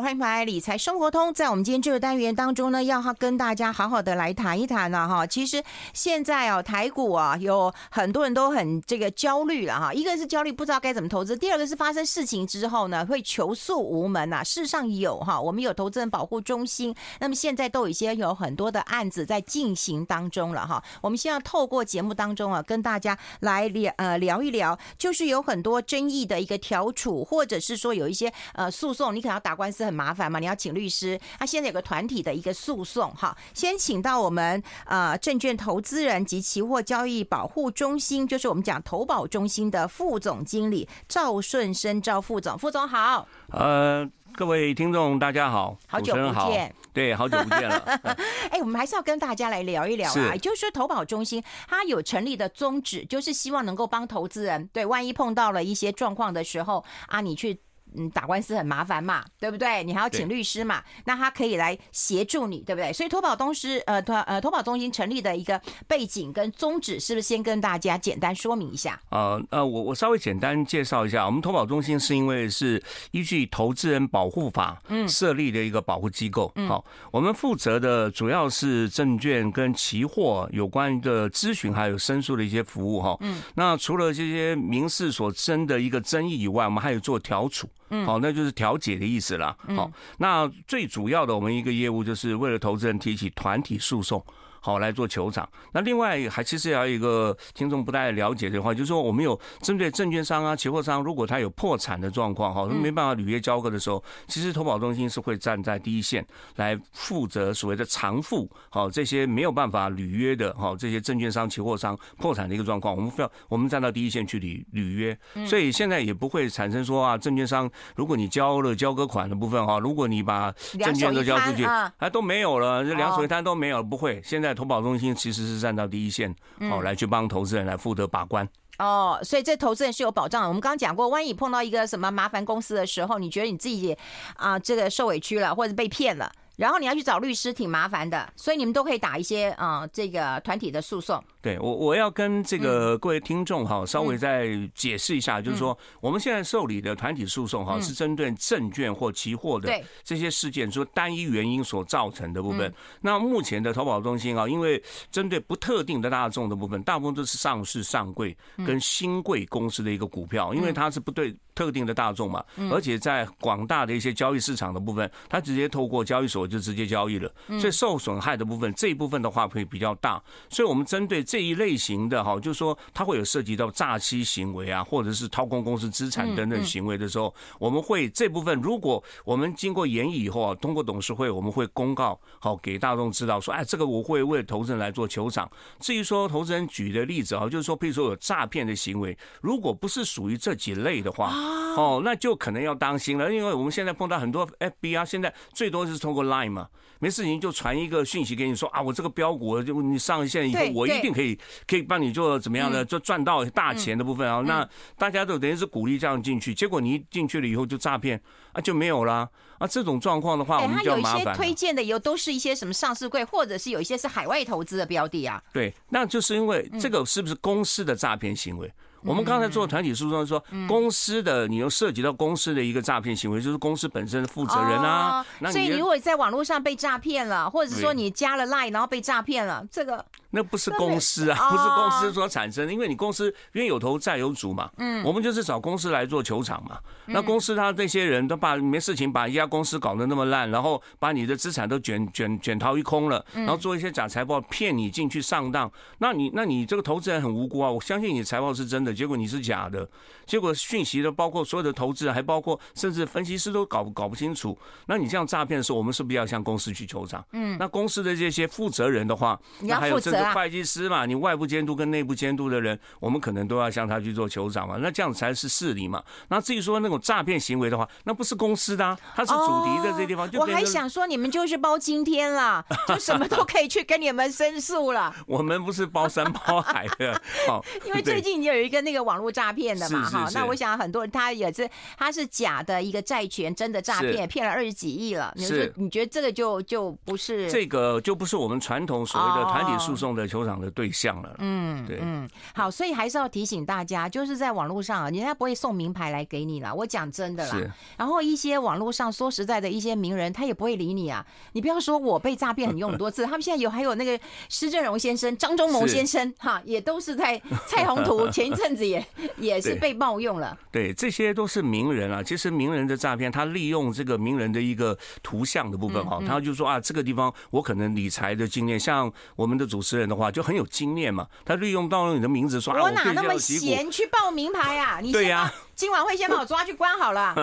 欢迎回来理财生活通。在我们今天这个单元当中呢，要跟大家好好的来谈一谈呢，哈。其实现在哦，台股啊，有很多人都很这个焦虑了哈。一个是焦虑不知道该怎么投资，第二个是发生事情之后呢，会求诉无门呐。事实上有哈，我们有投资人保护中心，那么现在都已经有很多的案子在进行当中了哈。我们先要透过节目当中啊，跟大家来聊呃聊一聊，就是有很多争议的一个调处，或者是说有一些呃诉讼，你可能要打官司很麻烦嘛，你要请律师。那、啊、现在有个团体的一个诉讼，哈，先请到我们呃证券投资人及期货交易保护中心，就是我们讲投保中心的副总经理赵顺生赵副总，副总好。呃，各位听众大家好，好久不见，对，好久不见了。哎，我们还是要跟大家来聊一聊啊，是就是说投保中心它有成立的宗旨，就是希望能够帮投资人，对，万一碰到了一些状况的时候啊，你去。嗯，打官司很麻烦嘛，对不对？你还要请律师嘛？那他可以来协助你，对不对？所以投保东师呃，投呃投保中心成立的一个背景跟宗旨，是不是先跟大家简单说明一下？呃呃，我我稍微简单介绍一下，我们投保中心是因为是依据投资人保护法嗯设立的一个保护机构，嗯，好，我们负责的主要是证券跟期货有关的咨询还有申诉的一些服务哈，嗯，那除了这些民事所争的一个争议以外，我们还有做调处。嗯，好，那就是调解的意思了。好，那最主要的我们一个业务就是为了投资人提起团体诉讼。好来做球场。那另外还其实还有一个听众不太了解的话，就是说我们有针对证券商啊、期货商，如果他有破产的状况，哈，没办法履约交割的时候，其实投保中心是会站在第一线来负责所谓的偿付，好这些没有办法履约的，哈这些证券商、期货商破产的一个状况，我们非要我们站到第一线去履履约，所以现在也不会产生说啊，证券商如果你交了交割款的部分哈，如果你把证券都交出去，啊都没有了，这两手一摊都没有了，不会，现在。投保中心其实是站到第一线，好来去帮投资人来负责把关。哦，所以这投资人是有保障的。我们刚刚讲过，万一碰到一个什么麻烦公司的时候，你觉得你自己啊这个受委屈了，或者被骗了，然后你要去找律师，挺麻烦的。所以你们都可以打一些啊这个团体的诉讼。对我，我要跟这个各位听众哈，稍微再解释一下，就是说，我们现在受理的团体诉讼哈，是针对证券或期货的这些事件，说单一原因所造成的部分。那目前的投保中心啊，因为针对不特定的大众的部分，大部分都是上市上柜跟新贵公司的一个股票，因为它是不对特定的大众嘛，而且在广大的一些交易市场的部分，它直接透过交易所就直接交易了，所以受损害的部分这一部分的话会比较大，所以我们针对这。这一类型的哈，就是说它会有涉及到诈欺行为啊，或者是掏空公司资产等等行为的时候，我们会这部分，如果我们经过研议以后啊，通过董事会，我们会公告好给大众知道，说哎，这个我会为投资人来做球场。至于说投资人举的例子啊，就是说，譬如说有诈骗的行为，如果不是属于这几类的话，哦，那就可能要当心了，因为我们现在碰到很多 FB 啊，现在最多是通过 Line 嘛，没事情就传一个讯息给你说啊，我这个标股就你上线以后，我一定可以。可以帮你做怎么样的，就赚到大钱的部分啊？那大家都等于是鼓励这样进去，结果你一进去了以后就诈骗啊，就没有了啊。这种状况的话，我们就要麻烦。有一些推荐的有都是一些什么上市柜，或者是有一些是海外投资的标的啊。对，那就是因为这个是不是公司的诈骗行为？我们刚才做团体诉讼说，公司的你又涉及到公司的一个诈骗行为，就是公司本身的负责人啊。所以你如果在网络上被诈骗了，或者是说你加了 Line 然后被诈骗了，这个那不是公司啊，不是公司所产生的，因为你公司因为有头债有主嘛。嗯，我们就是找公司来做球场嘛。那公司他这些人都把没事情把一家公司搞得那么烂，然后把你的资产都卷卷卷逃一空了，然后做一些假财报骗你进去上当，那你那你这个投资人很无辜啊。我相信你财报是真的。结果你是假的，结果讯息的包括所有的投资人，还包括甚至分析师都搞搞不清楚。那你这样诈骗的时候，我们是不是要向公司去求偿？嗯，那公司的这些负责人的话，那还有甚至会计师嘛，你外部监督跟内部监督的人，我们可能都要向他去做求偿嘛。那这样才是事理嘛。那至于说那种诈骗行为的话，那不是公司的，啊，他是主题的这地方。就我还想说，你们就是包青天啦，就什么都可以去跟你们申诉了。我们不是包山包海的，好，因为最近你有一个。那个网络诈骗的嘛，哈，那我想很多人他也是，他是假的一个债权，真的诈骗，骗了二十几亿了。你说你觉得这个就就不是这个就不是我们传统所谓的团体诉讼的球场的对象了。嗯，对，嗯，好，所以还是要提醒大家，就是在网络上啊，人家不会送名牌来给你啦。我讲真的啦。是。然后一些网络上说实在的一些名人，他也不会理你啊。你不要说我被诈骗很用很多次，他们现在有还有那个施正荣先生、张忠谋先生，哈，也都是在 蔡宏图前一阵子也也是被冒用了。对，这些都是名人啊。其实名人的诈骗，他利用这个名人的一个图像的部分哈，他就说啊，这个地方我可能理财的经验，像我们的主持人的话就很有经验嘛，他利用到了你的名字说，我哪那么闲去报名牌啊？你对呀，今晚会先把我抓去关好了。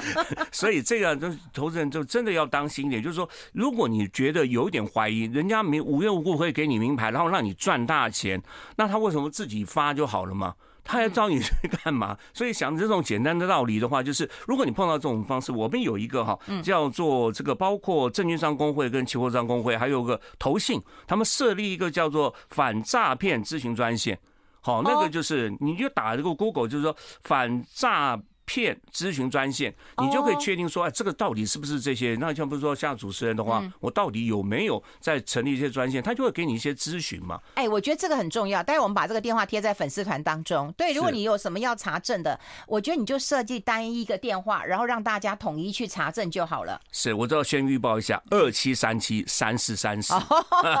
所以这个就投资人就真的要当心一点，就是说，如果你觉得有一点怀疑，人家没无缘无故会给你名牌，然后让你赚大钱，那他为什么自己发就好了吗？他要找你去干嘛？所以想这种简单的道理的话，就是如果你碰到这种方式，我们有一个哈，叫做这个，包括证券商工会跟期货商工会，还有个投信，他们设立一个叫做反诈骗咨询专线。好，那个就是你就打这个 Google，就是说反诈。骗咨询专线，你就可以确定说，哎，这个到底是不是这些？那像不是说像主持人的话，我到底有没有在成立一些专线？他就会给你一些咨询嘛。哎，我觉得这个很重要。待会我们把这个电话贴在粉丝团当中。对，如果你有什么要查证的，我觉得你就设计单一一个电话，然后让大家统一去查证就好了。是，我都要先预报一下，二七三七三四三四。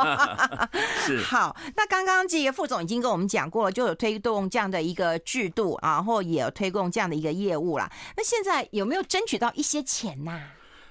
是。好，那刚刚这个副总已经跟我们讲过了，就有推动这样的一个制度，然后也有推动这样的一个业务。物了，那现在有没有争取到一些钱呐？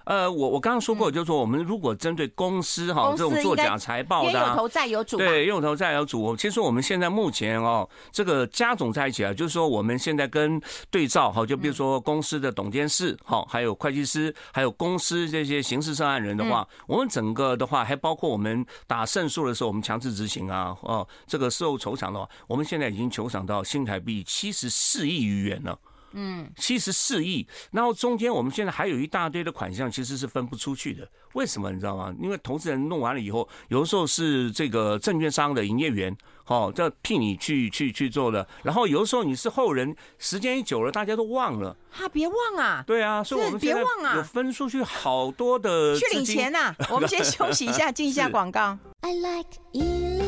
呃，我我刚刚说过，就是说我们如果针对公司哈这种作假财报的，有头债有主，对，有头债有主。其实我们现在目前哦，这个加总在一起啊，就是说我们现在跟对照哈，就比如说公司的董监事哈，还有会计师，还有公司这些刑事涉案人的话，我们整个的话还包括我们打胜诉的时候，我们强制执行啊，哦，这个事后筹偿的话，我们现在已经求偿到新台币七十四亿余元了。嗯，七十四亿，然后中间我们现在还有一大堆的款项，其实是分不出去的。为什么你知道吗？因为投资人弄完了以后，有的时候是这个证券商的营业员，哦，这替你去去去做的。然后有的时候你是后人，时间一久了，大家都忘了。啊，别忘啊！对啊，所以我们别忘啊，有分出去好多的去领钱呐。我们先休息一下，进一下广告。I like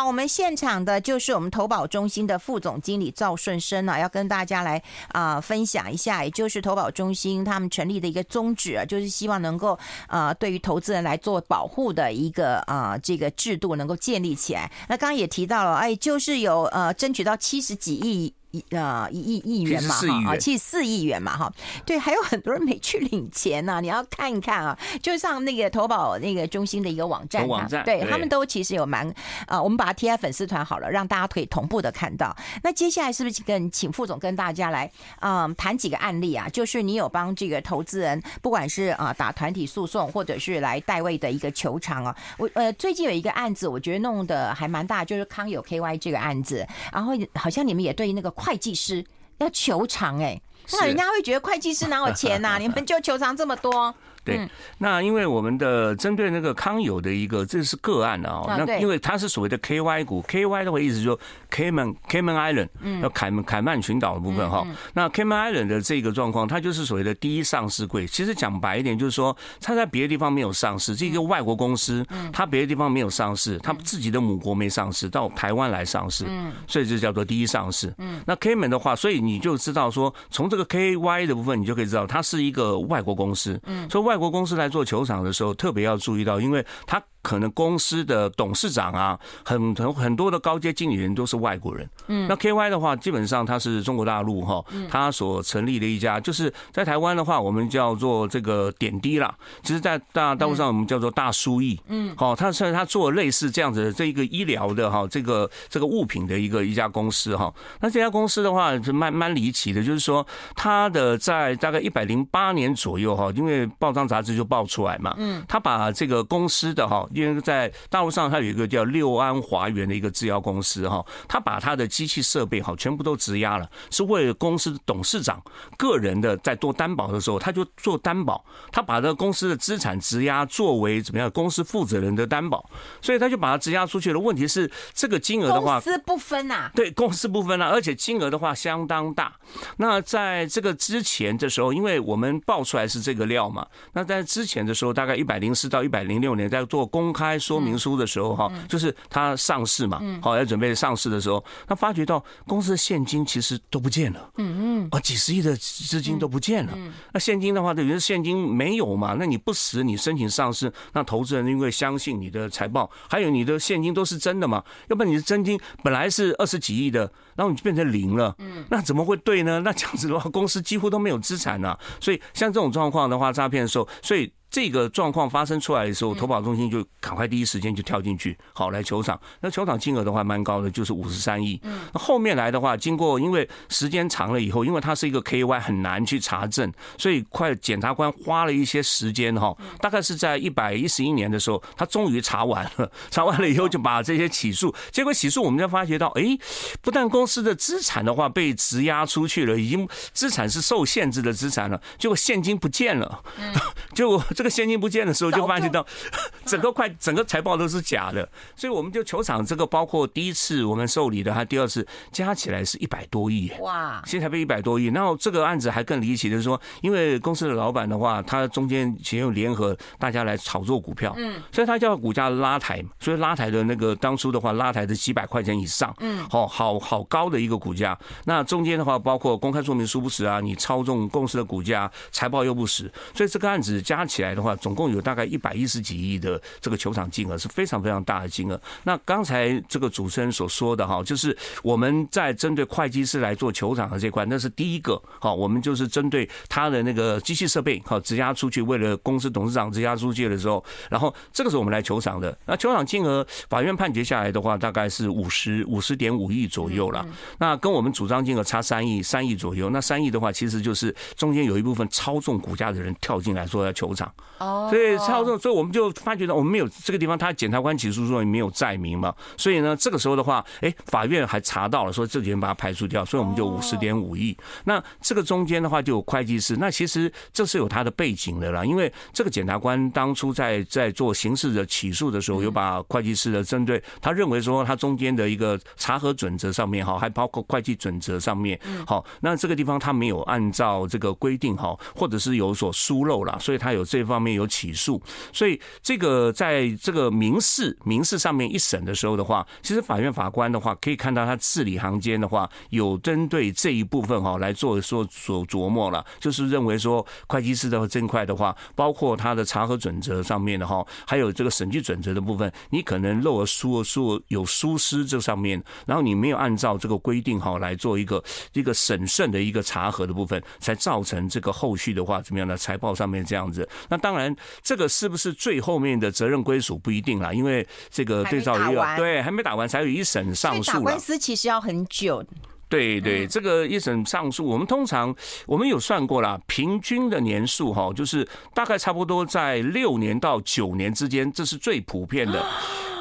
好，我们现场的就是我们投保中心的副总经理赵顺生呢，要跟大家来啊、分享一下，也就是投保中心他们成立的一个宗旨啊，就是希望能够啊、对于投资人来做保护的一个啊、这个制度能够建立起来。那刚刚也提到了，哎，就是有呃争取到七十几亿。一呃一亿亿元嘛哈啊，七十四亿元嘛哈，对，还有很多人没去领钱呢、啊，你要看一看啊，就像那个投保那个中心的一个网站，网站对，他们都其实有蛮啊，我们把它贴在粉丝团好了，让大家可以同步的看到。那接下来是不是跟请副总跟大家来嗯谈几个案例啊？就是你有帮这个投资人，不管是啊打团体诉讼，或者是来代位的一个球场啊，我呃最近有一个案子，我觉得弄得还蛮大，就是康友 KY 这个案子，然后好像你们也对那个。会计师要求偿哎，那人家会觉得会计师哪有钱呐？你们就求偿这么多？对，那因为我们的针对那个康友的一个，这是个案啊。那因为它是所谓的 KY 股，KY 的话意思就是 Cayman Cayman Island，要凯门凯曼群岛的部分哈。那 Cayman Island 的这个状况，它就是所谓的第一上市柜。其实讲白一点，就是说它在别的地方没有上市，这个外国公司，它别的地方没有上市，它自己的母国没上市，到台湾来上市，嗯所以就叫做第一上市。嗯那 Cayman 的话，所以你就知道说，从这个 KY 的部分，你就可以知道它是一个外国公司。嗯所以外国公司来做球场的时候，特别要注意到，因为他。可能公司的董事长啊，很很很多的高阶经理人都是外国人。嗯，那 KY 的话，基本上它是中国大陆哈，它所成立的一家，就是在台湾的话，我们叫做这个点滴啦。其实，在大大陆上我们叫做大书益。嗯，好，它是它做类似这样子的这一个医疗的哈，这个这个物品的一个一家公司哈。那这家公司的话是蛮蛮离奇的，就是说它的在大概一百零八年左右哈，因为报章杂志就爆出来嘛。嗯，他把这个公司的哈。因为在大陆上，它有一个叫六安华源的一个制药公司哈，他把他的机器设备哈全部都质押了，是为了公司董事长个人的在做担保的时候，他就做担保，他把这个公司的资产质押作为怎么样公司负责人的担保，所以他就把它质押出去了。问题是这个金额的话，公司不分啊，对，公司不分啊，而且金额的话相当大。那在这个之前的时候，因为我们爆出来是这个料嘛，那在之前的时候，大概一百零四到一百零六年在做公开说明书的时候，哈，就是他上市嘛，好要准备上市的时候，他发觉到公司的现金其实都不见了，嗯嗯，啊，几十亿的资金都不见了，那现金的话，等于是现金没有嘛，那你不实你申请上市，那投资人因为相信你的财报，还有你的现金都是真的嘛，要不然你的真金本来是二十几亿的，然后你就变成零了，嗯，那怎么会对呢？那这样子的话，公司几乎都没有资产啊，所以像这种状况的话，诈骗的时候，所以。这个状况发生出来的时候，投保中心就赶快第一时间就跳进去，好来求偿。那求偿金额的话蛮高的，就是五十三亿。那后面来的话，经过因为时间长了以后，因为它是一个 KY 很难去查证，所以快检察官花了一些时间哈，大概是在一百一十一年的时候，他终于查完了。查完了以后就把这些起诉，结果起诉我们就发觉到，哎，不但公司的资产的话被质押出去了，已经资产是受限制的资产了，结果现金不见了，嗯。就。这个现金不见的时候，就发现到 整个快 整个财报都是假的，所以我们就球场这个，包括第一次我们受理的，还第二次加起来是一百多亿哇，新台币一百多亿。然后这个案子还更离奇的是说，因为公司的老板的话，他中间其实有联合大家来炒作股票，嗯，所以他叫股价拉抬，所以拉抬的那个当初的话，拉抬的几百块钱以上，嗯，好好好高的一个股价。那中间的话，包括公开说明书不实啊，你操纵公司的股价，财报又不实，所以这个案子加起来。的话，总共有大概一百一十几亿的这个球场金额，是非常非常大的金额。那刚才这个主持人所说的哈，就是我们在针对会计师来做球场的这块，那是第一个。好，我们就是针对他的那个机器设备，好质押出去，为了公司董事长质押出去的时候，然后这个是我们来球场的。那球场金额，法院判决下来的话，大概是五十五十点五亿左右了。那跟我们主张金额差三亿，三亿左右。那三亿的话，其实就是中间有一部分操纵股价的人跳进来说要求偿。哦，所以操纵，所以我们就发觉到我们没有这个地方，他检察官起诉说你没有载明嘛，所以呢，这个时候的话，哎，法院还查到了，说这几天把它排除掉，所以我们就五十点五亿。那这个中间的话，就有会计师，那其实这是有他的背景的啦，因为这个检察官当初在在做刑事的起诉的时候，有把会计师的针对他认为说他中间的一个查核准则上面哈，还包括会计准则上面，好，那这个地方他没有按照这个规定哈，或者是有所疏漏了，所以他有这方面有起诉，所以这个在这个民事民事上面一审的时候的话，其实法院法官的话可以看到他字里行间的话有针对这一部分哈来做说所琢磨了，就是认为说会计师的这块的话，包括他的查核准则上面的哈，还有这个审计准则的部分，你可能漏了疏了疏有疏失这上面，然后你没有按照这个规定哈来做一个一个审慎的一个查核的部分，才造成这个后续的话怎么样呢财报上面这样子，那当然。这个是不是最后面的责任归属不一定啦，因为这个对照也有对还没打完才有一审上诉。打官司其实要很久。对对，这个一审上诉，我们通常我们有算过啦，平均的年数哈，就是大概差不多在六年到九年之间，这是最普遍的。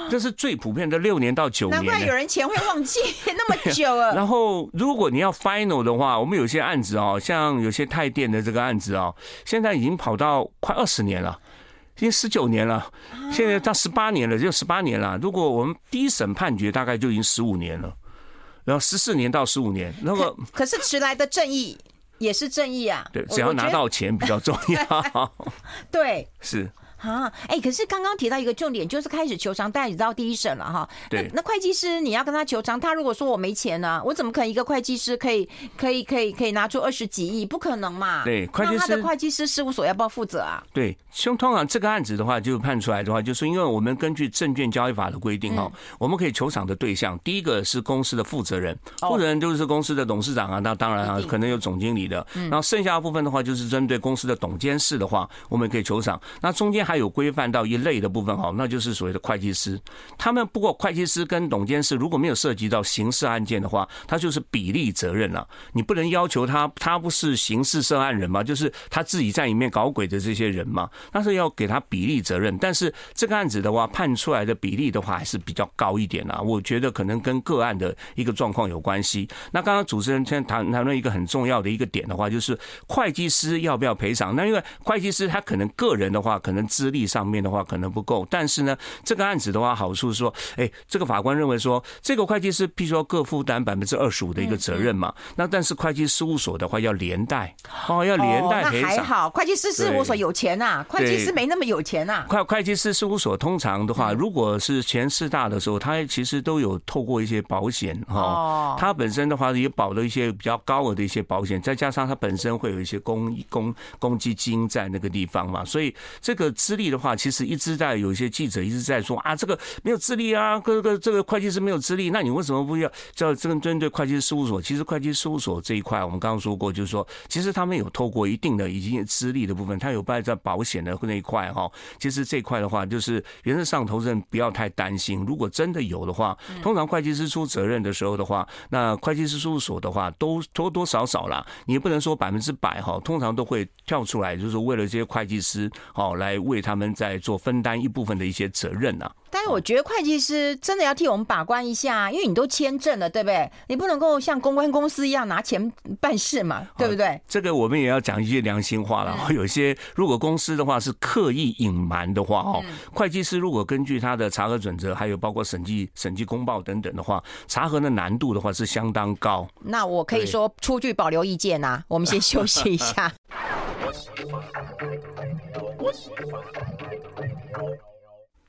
这是最普遍的六年到九年，难怪有人钱会忘记那么久了。然后，如果你要 final 的话，我们有些案子哦，像有些泰电的这个案子哦，现在已经跑到快二十年了，已经十九年了，现在到十八年了，就十八年了。如果我们第一审判决，大概就已经十五年了，然后十四年到十五年，那个可是迟来的正义也是正义啊。对，只要拿到钱比较重要。对，是。啊，哎，可是刚刚提到一个重点，就是开始求偿，大家已经到第一审了哈。对。那会计师你要跟他求偿，他如果说我没钱呢，我怎么可能一个会计师可以可以可以可以拿出二十几亿？不可能嘛。对，会计师。那他的会计师事务所要不要负责啊？对，像通常这个案子的话，就判出来的话，就是因为我们根据证券交易法的规定哈，我们可以求偿的对象，第一个是公司的负责人，负责人就是公司的董事长啊，那当然啊，可能有总经理的。嗯然后剩下的部分的话，就是针对公司的董监事的话，我们可以求偿。那中间他有规范到一类的部分哈，那就是所谓的会计师。他们不过会计师跟董监事如果没有涉及到刑事案件的话，他就是比例责任了。你不能要求他，他不是刑事涉案人嘛，就是他自己在里面搞鬼的这些人嘛，但是要给他比例责任。但是这个案子的话，判出来的比例的话还是比较高一点啊。我觉得可能跟个案的一个状况有关系。那刚刚主持人先谈谈论一个很重要的一个点的话，就是会计师要不要赔偿？那因为会计师他可能个人的话，可能资历上面的话可能不够，但是呢，这个案子的话，好处是说，哎，这个法官认为说，这个会计师必须要各负担百分之二十五的一个责任嘛。那但是会计事务所的话要连带哦，要连带赔偿。那还好，会计师事务所有钱呐，会计师没那么有钱呐。会会计师事务所通常的话，如果是前四大的时候，他其实都有透过一些保险哈，他本身的话也保了一些比较高额的一些保险，再加上他本身会有一些公公公积金在那个地方嘛，所以这个资历的话，其实一直在有一些记者一直在说啊，这个没有资历啊，这个这个会计师没有资历，那你为什么不要叫这个针对会计师事务所？其实会计师事务所这一块，我们刚刚说过，就是说，其实他们有透过一定的已经资历的部分，他有办在保险的那一块哈。其实这一块的话，就是原则上投资人不要太担心，如果真的有的话，通常会计师出责任的时候的话，那会计师事务所的话都多多少少啦，你也不能说百分之百哈，通常都会跳出来，就是为了这些会计师好来为他们在做分担一部分的一些责任呐。但是我觉得会计师真的要替我们把关一下，因为你都签证了，对不对？你不能够像公关公司一样拿钱办事嘛，对不对？这个我们也要讲一些良心话了。有些如果公司的话是刻意隐瞒的话，哦，会计师如果根据他的查核准则，还有包括审计、审计公报等等的话，查核的难度的话是相当高。那我可以说出具保留意见呐。我们先休息一下。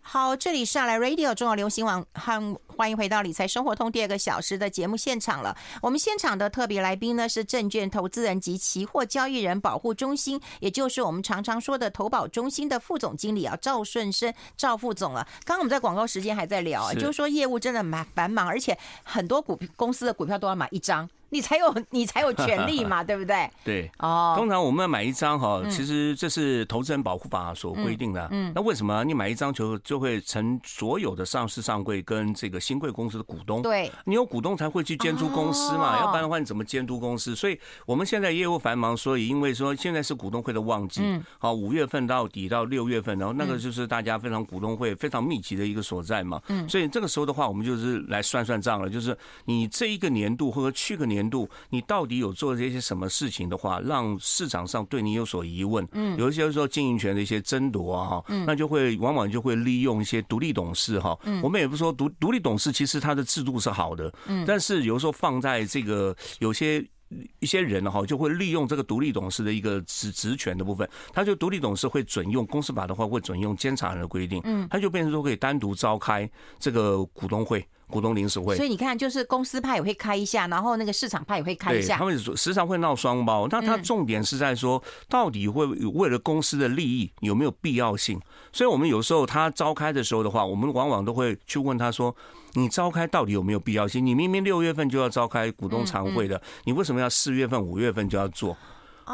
好，这里是阿来 Radio 中国流行网，欢欢迎回到理财生活通第二个小时的节目现场了。我们现场的特别来宾呢是证券投资人及期货交易人保护中心，也就是我们常常说的投保中心的副总经理啊赵顺生赵副总了。刚刚我们在广告时间还在聊，就是说业务真的蛮繁忙，而且很多股公司的股票都要买一张。你才有 你才有权利嘛，对不对？对哦。通常我们要买一张哈，其实这是投资人保护法所规定的。嗯。那为什么你买一张就就会成所有的上市上柜跟这个新贵公司的股东？对。你有股东才会去监督公司嘛，要不然的话你怎么监督公司？所以我们现在业务繁忙，所以因为说现在是股东会的旺季，嗯。好，五月份到底到六月份，然后那个就是大家非常股东会非常密集的一个所在嘛。嗯。所以这个时候的话，我们就是来算算账了，就是你这一个年度或者去个年。年度，你到底有做这些什么事情的话，让市场上对你有所疑问？嗯，有一些说经营权的一些争夺啊，哈，那就会往往就会利用一些独立董事哈。嗯，我们也不说独独立董事，其实他的制度是好的。嗯，但是有时候放在这个有些一些人哈，就会利用这个独立董事的一个职职权的部分，他就独立董事会准用公司法的话，会准用监察人的规定。嗯，他就变成说可以单独召开这个股东会。股东临时会，所以你看，就是公司派也会开一下，然后那个市场派也会开一下，他们时常会闹双包。那他重点是在说，到底会为了公司的利益有没有必要性？所以我们有时候他召开的时候的话，我们往往都会去问他说：“你召开到底有没有必要性？你明明六月份就要召开股东常会的，你为什么要四月份、五月份就要做？”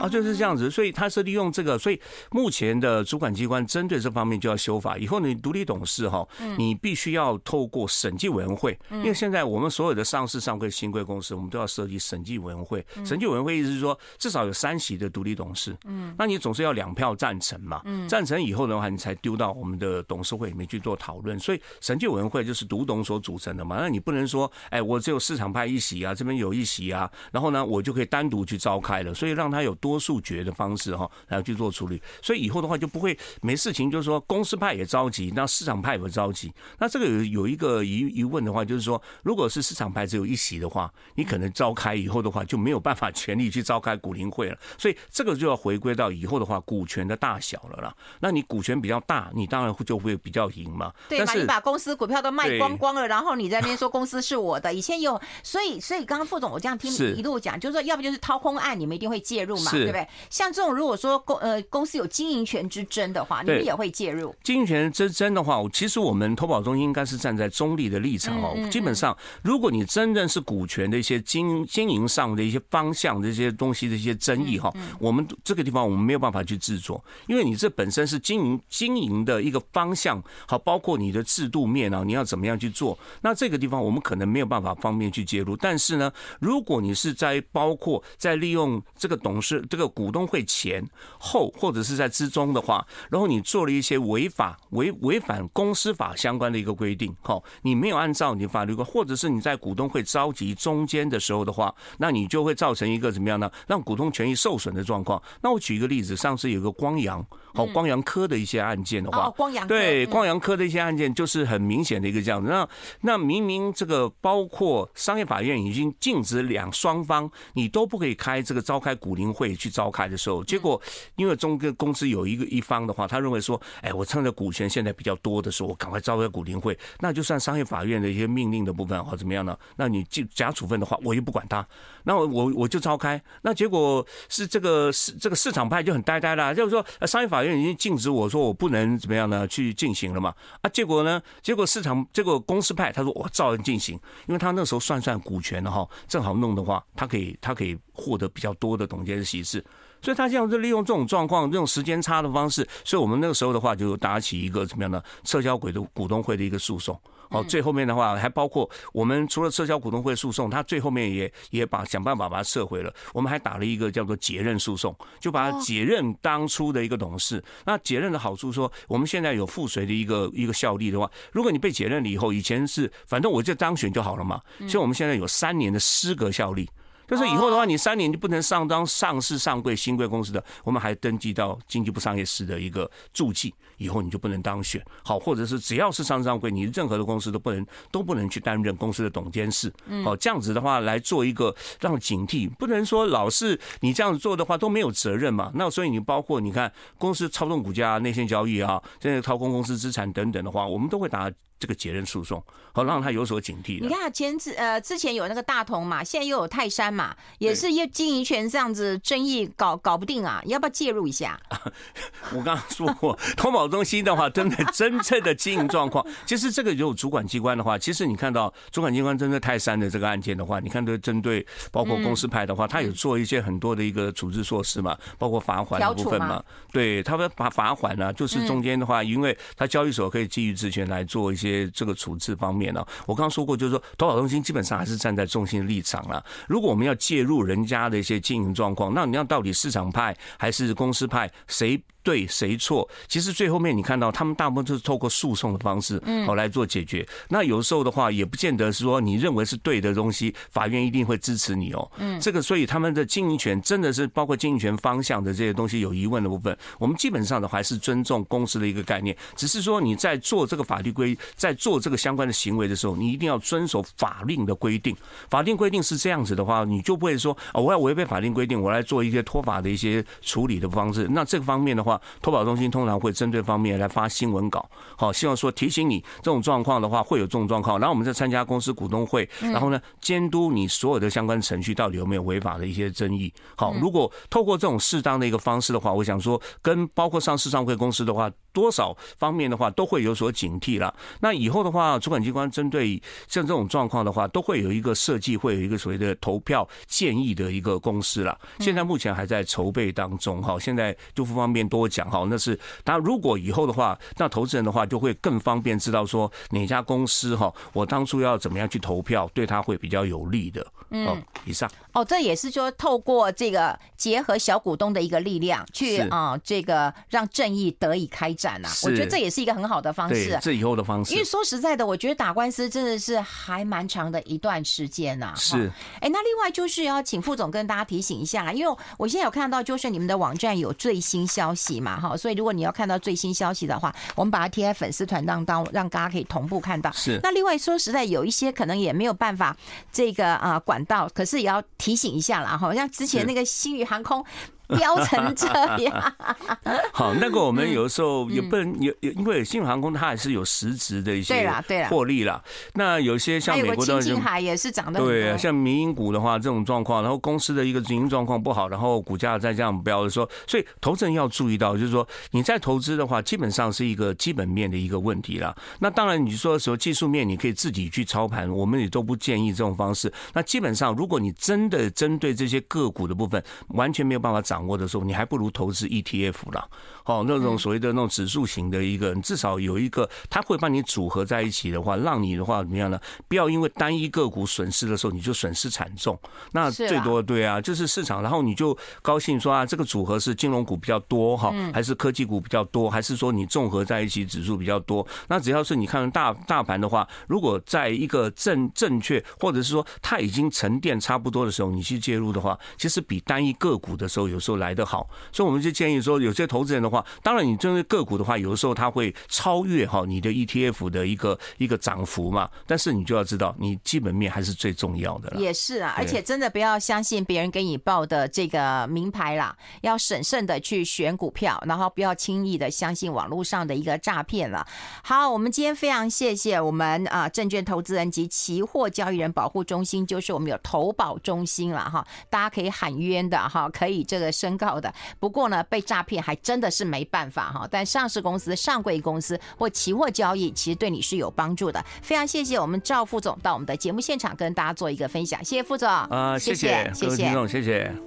啊，就是这样子，所以他是利用这个，所以目前的主管机关针对这方面就要修法。以后你独立董事哈，你必须要透过审计委员会，因为现在我们所有的上市上柜新贵公司，我们都要设立审计委员会。审计委员会意思是说，至少有三席的独立董事，嗯，那你总是要两票赞成嘛，嗯，赞成以后的话，你才丢到我们的董事会里面去做讨论。所以审计委员会就是独董所组成的嘛，那你不能说，哎，我只有市场派一席啊，这边有一席啊，然后呢，我就可以单独去召开了，所以让他有。多数决的方式哈，来去做处理，所以以后的话就不会没事情，就是说公司派也着急，那市场派也着急。那这个有有一个疑疑问的话，就是说，如果是市场派只有一席的话，你可能召开以后的话就没有办法全力去召开股东会了。所以这个就要回归到以后的话，股权的大小了啦。那你股权比较大，你当然就会比较赢嘛。对嘛？你把公司股票都卖光光了，然后你在那边说公司是我的，以前有，所以所以刚刚副总我这样听你一路讲，就是说要不就是掏空案，你们一定会介入嘛。对不对？像这种如果说公呃公司有经营权之争的话，你们也会介入。经营权之争的话，其实我们投保中心应该是站在中立的立场哦。基本上，如果你真正是股权的一些经经营上的一些方向这些东西的一些争议哈，我们这个地方我们没有办法去制作，因为你这本身是经营经营的一个方向，好，包括你的制度面啊，你要怎么样去做？那这个地方我们可能没有办法方便去介入。但是呢，如果你是在包括在利用这个董事这个股东会前后或者是在之中的话，然后你做了一些违法违违反公司法相关的一个规定，好，你没有按照你法律规，或者是你在股东会召集中间的时候的话，那你就会造成一个怎么样呢？让股东权益受损的状况。那我举一个例子，上次有个光阳。好，光阳科的一些案件的话，光阳对光阳科的一些案件就是很明显的一个这样子。那那明明这个包括商业法院已经禁止两双方你都不可以开这个召开股林会去召开的时候，结果因为中个公司有一个一方的话，他认为说，哎，我趁着股权现在比较多的时候，我赶快召开股林会，那就算商业法院的一些命令的部分或怎么样呢？那你就假处分的话，我又不管他，那我我我就召开，那结果是这个市这个市场派就很呆呆啦，就是说商业法院。已经禁止我说我不能怎么样呢？去进行了嘛？啊，结果呢？结果市场结果公司派他说我照样进行，因为他那时候算算股权的哈，正好弄的话，他可以他可以获得比较多的董监席次，所以他这样子利用这种状况，这种时间差的方式，所以我们那个时候的话就打起一个怎么样呢？撤销股东股东会的一个诉讼。好，最后面的话还包括我们除了撤销股东会诉讼，他最后面也也把想办法把它撤回了。我们还打了一个叫做解任诉讼，就把它解任当初的一个董事。那解任的好处说，我们现在有附随的一个一个效力的话，如果你被解任了以后，以前是反正我就当选就好了嘛。所以我们现在有三年的失格效力。就是以后的话，你三年就不能上当上市上柜新贵公司的，我们还登记到经济部商业司的一个注记，以后你就不能当选。好，或者是只要是上市上柜，你任何的公司都不能都不能去担任公司的董监事。好，这样子的话来做一个让警惕，不能说老是你这样子做的话都没有责任嘛。那所以你包括你看公司操纵股价、内线交易啊，现在掏空公司资产等等的话，我们都会打。这个解任诉讼，好让他有所警惕。你看前之呃之前有那个大同嘛，现在又有泰山嘛，也是又经营权这样子争议搞搞不定啊，你要不要介入一下？我刚刚说过，投保中心的话，真的真正的经营状况，其实这个有主管机关的话，其实你看到主管机关针对泰山的这个案件的话，你看对针对包括公司派的话，他有做一些很多的一个处置措施嘛，包括罚款的部分嘛，对他们罚罚款呢，就是中间的话，因为他交易所可以基于职权来做一些。些这个处置方面呢，我刚刚说过，就是说投保中心基本上还是站在中心的立场了。如果我们要介入人家的一些经营状况，那你要到底市场派还是公司派，谁？对谁错？其实最后面你看到他们大部分都是透过诉讼的方式，好来做解决。那有时候的话，也不见得是说你认为是对的东西，法院一定会支持你哦。嗯，这个所以他们的经营权真的是包括经营权方向的这些东西有疑问的部分，我们基本上的还是尊重公司的一个概念。只是说你在做这个法律规，在做这个相关的行为的时候，你一定要遵守法令的规定。法定规定是这样子的话，你就不会说哦，我要违背法定规定，我来做一些脱法的一些处理的方式。那这个方面的话。投保中心通常会针对方面来发新闻稿，好，希望说提醒你这种状况的话会有这种状况，然后我们再参加公司股东会，然后呢监督你所有的相关程序到底有没有违法的一些争议。好，如果透过这种适当的一个方式的话，我想说跟包括上市上会公司的话。多少方面的话都会有所警惕了。那以后的话，主管机关针对像这种状况的话，都会有一个设计，会有一个所谓的投票建议的一个公司了。现在目前还在筹备当中哈。现在就不方便多讲哈。那是他，如果以后的话，那投资人的话就会更方便知道说哪家公司哈，我当初要怎么样去投票，对他会比较有利的。嗯，以上哦，这也是说透过这个结合小股东的一个力量，去啊，这个让正义得以开展啊。我觉得这也是一个很好的方式，这以后的方式。因为说实在的，我觉得打官司真的是还蛮长的一段时间呐。是，哎，那另外就是要请副总跟大家提醒一下，因为我现在有看到，就是你们的网站有最新消息嘛，哈，所以如果你要看到最新消息的话，我们把它贴在粉丝团当当，让大家可以同步看到。是。那另外说实在，有一些可能也没有办法这个啊管道，可是也要提醒一下啦，哈像之前那个星宇航空。飙成这样。好，那个我们有的时候也不能有，因为新航空它还是有实质的一些对啦对啦获利啦。那有些像美国的金海也是涨得对，像民营股的话，这种状况，然后公司的一个经营状况不好，然后股价再这样飙的时候，所以投资人要注意到，就是说你在投资的话，基本上是一个基本面的一个问题啦。那当然，你说时候技术面，你可以自己去操盘，我们也都不建议这种方式。那基本上，如果你真的针对这些个股的部分完全没有办法掌握的时候，你还不如投资 ETF 啦。哦，那种所谓的那种指数型的一个，至少有一个，它会帮你组合在一起的话，让你的话怎么样呢？不要因为单一个股损失的时候，你就损失惨重。那最多对啊，就是市场，然后你就高兴说啊，这个组合是金融股比较多哈，还是科技股比较多，还是说你综合在一起指数比较多？那只要是你看大大盘的话，如果在一个正正确，或者是说它已经沉淀差不多的时候，你去介入的话，其实比单一个股的时候有时候来得好。所以我们就建议说，有些投资人的话。当然，你针对个股的话，有的时候它会超越哈你的 ETF 的一个一个涨幅嘛。但是你就要知道，你基本面还是最重要的。也是啊，而且真的不要相信别人给你报的这个名牌啦，要审慎的去选股票，然后不要轻易的相信网络上的一个诈骗了。好，我们今天非常谢谢我们啊证券投资人及期货交易人保护中心，就是我们有投保中心了哈，大家可以喊冤的哈，可以这个申告的。不过呢，被诈骗还真的是。没办法哈，但上市公司、上柜公司或期货交易，其实对你是有帮助的。非常谢谢我们赵副总到我们的节目现场跟大家做一个分享，谢谢副总。啊，谢谢，谢谢，谢谢。